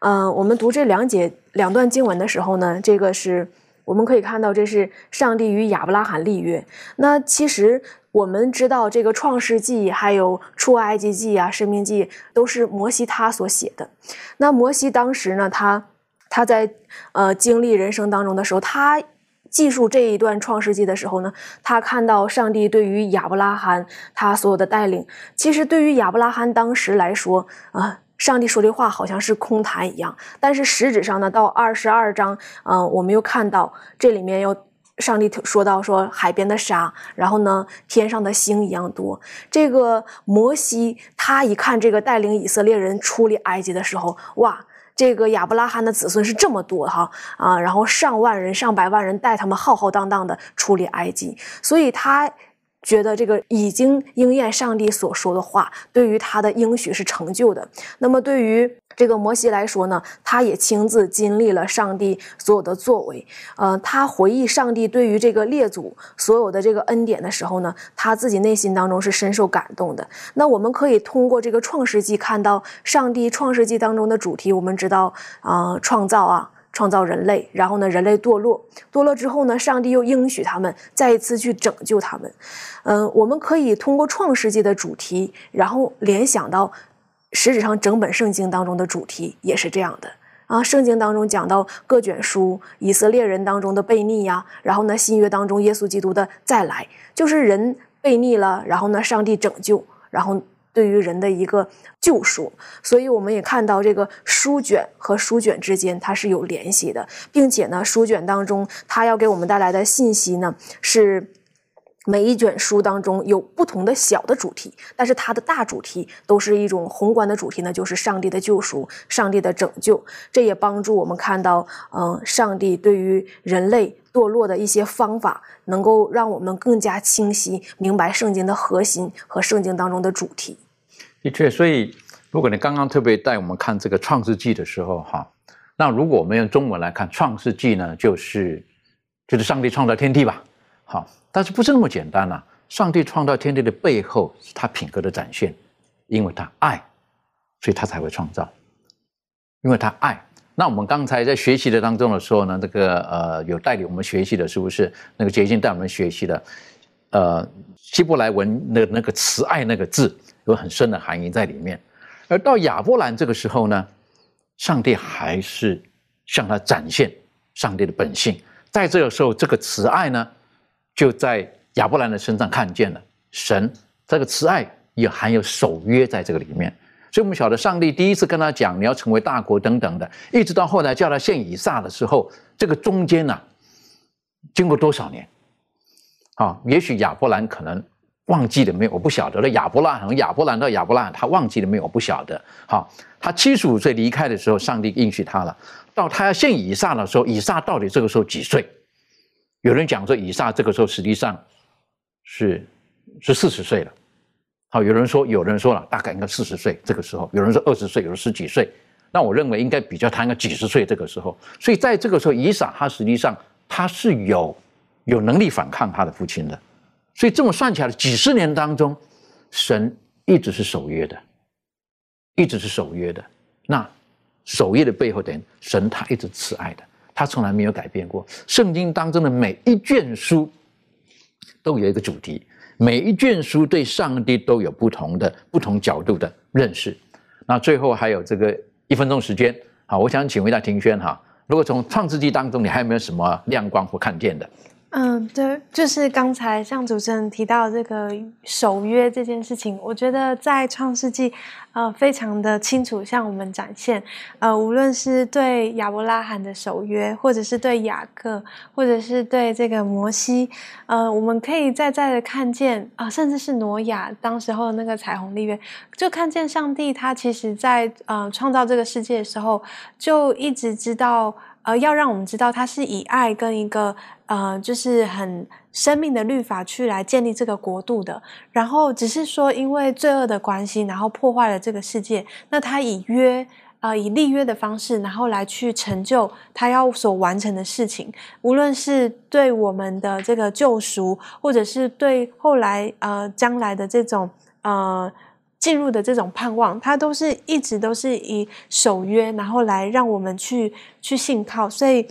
嗯、我们读这两节两段经文的时候呢，这个是。我们可以看到，这是上帝与亚伯拉罕立约。那其实我们知道，这个创世纪、还有出埃及记啊、生命记，都是摩西他所写的。那摩西当时呢，他他在呃经历人生当中的时候，他记述这一段创世纪的时候呢，他看到上帝对于亚伯拉罕他所有的带领。其实对于亚伯拉罕当时来说啊。上帝说的话好像是空谈一样，但是实质上呢，到二十二章，嗯、我们又看到这里面有上帝说到说海边的沙，然后呢天上的星一样多。这个摩西他一看这个带领以色列人出离埃及的时候，哇，这个亚伯拉罕的子孙是这么多哈啊，然后上万人、上百万人带他们浩浩荡荡的处理埃及，所以他。觉得这个已经应验上帝所说的话，对于他的应许是成就的。那么对于这个摩西来说呢，他也亲自经历了上帝所有的作为。呃，他回忆上帝对于这个列祖所有的这个恩典的时候呢，他自己内心当中是深受感动的。那我们可以通过这个创世纪看到上帝创世纪当中的主题，我们知道啊、创造啊。创造人类，然后呢，人类堕落，堕落之后呢，上帝又应许他们再一次去拯救他们。嗯、我们可以通过创世纪的主题，然后联想到，实质上整本圣经当中的主题也是这样的啊。圣经当中讲到各卷书，以色列人当中的悖逆呀，然后呢，新约当中耶稣基督的再来，就是人悖逆了，然后呢，上帝拯救，然后。对于人的一个救赎，所以我们也看到这个书卷和书卷之间它是有联系的，并且呢，书卷当中它要给我们带来的信息呢是。每一卷书当中有不同的小的主题，但是它的大主题都是一种宏观的主题呢，就是上帝的救赎、上帝的拯救。这也帮助我们看到，嗯、上帝对于人类堕落的一些方法，能够让我们更加清晰明白圣经的核心和圣经当中的主题。的确，所以如果你刚刚特别带我们看这个《创世纪》的时候，哈，那如果我们用中文来看，《创世纪》呢，就是就是上帝创造天地吧，好，但是不是那么简单啊？上帝创造天地的背后是他品格的展现，因为他爱，所以他才会创造。因为他爱。那我们刚才在学习的当中的时候呢，这个呃有带领我们学习的，是不是那个捷径带我们学习的？呃，希伯来文的那个慈爱那个字有很深的含义在里面。而到亚伯兰这个时候呢，上帝还是向他展现上帝的本性。在这个时候，这个慈爱呢，就在亚伯兰的身上看见了神这个慈爱也含有守约在这个里面。所以我们晓得，上帝第一次跟他讲你要成为大国等等的，一直到后来叫他献以撒的时候，这个中间呢，经过多少年？啊，也许亚伯兰可能忘记了没有？我不晓得了。亚伯拉罕，亚伯兰到亚伯拉罕，他忘记了没有？我不晓得。好，他七十五岁离开的时候，上帝应许他了。到他要献以撒的时候，以撒到底这个时候几岁？有人讲说，以撒这个时候实际上是是四十岁了。好，有人说，有人说了，大概应该四十岁这个时候，有人说二十岁，有人十几岁。那我认为应该比较谈个几十岁这个时候。所以在这个时候，以撒他实际上他是有有能力反抗他的父亲的。所以这么算起来，几十年当中，神一直是守约的，一直是守约的。那守约的背后，等于神他一直慈爱的，他从来没有改变过。圣经当中的每一卷书都有一个主题。每一卷书对上帝都有不同的、不同角度的认识。那最后还有这个一分钟时间，好，我想请问一下庭轩哈，如果从创世纪当中，你还有没有什么亮光或看见的？嗯，对，就是刚才像主持人提到这个守约这件事情，我觉得在创世纪，呃，非常的清楚向我们展现，呃，无论是对亚伯拉罕的守约，或者是对雅各，或者是对这个摩西，呃，我们可以再再的看见啊，甚至是挪亚当时候那个彩虹立约，就看见上帝他其实在呃创造这个世界的时候，就一直知道。呃，要让我们知道，他是以爱跟一个呃，就是很生命的律法去来建立这个国度的。然后只是说，因为罪恶的关系，然后破坏了这个世界。那他以约啊，以立约的方式，然后来去成就他要所完成的事情。无论是对我们的这个救赎，或者是对后来呃将来的这种呃。进入的这种盼望，它都是一直都是以守约，然后来让我们去去信靠。所以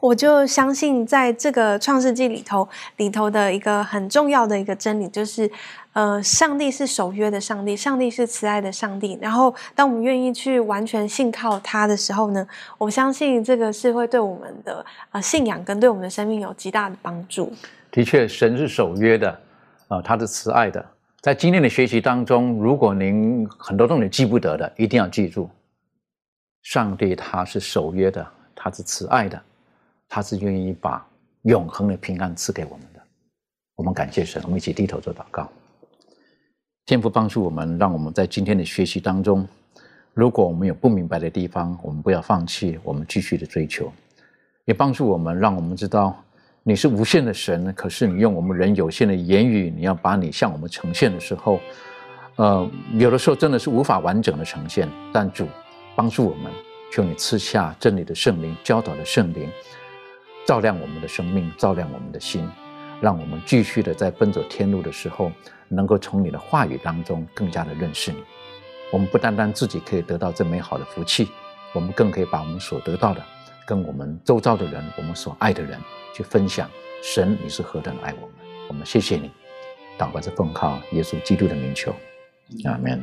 我就相信，在这个创世纪里头里头的一个很重要的一个真理，就是呃，上帝是守约的上帝，上帝是慈爱的上帝。然后，当我们愿意去完全信靠他的时候呢，我相信这个是会对我们的呃信仰跟对我们的生命有极大的帮助。的确，神是守约的啊，他是慈爱的。在今天的学习当中，如果您很多东西记不得的，一定要记住：上帝他是守约的，他是慈爱的，他是愿意把永恒的平安赐给我们的。我们感谢神，我们一起低头做祷告。天父帮助我们，让我们在今天的学习当中，如果我们有不明白的地方，我们不要放弃，我们继续的追求，也帮助我们，让我们知道。你是无限的神呢，可是你用我们人有限的言语，你要把你向我们呈现的时候，呃，有的时候真的是无法完整的呈现。但主帮助我们，求你赐下真理的圣灵，教导的圣灵，照亮我们的生命，照亮我们的心，让我们继续的在奔走天路的时候，能够从你的话语当中更加的认识你。我们不单单自己可以得到这美好的福气，我们更可以把我们所得到的，跟我们周遭的人，我们所爱的人。去分享神，你是何等的爱我们，我们谢谢你，祷告是奉靠耶稣基督的名求，阿门。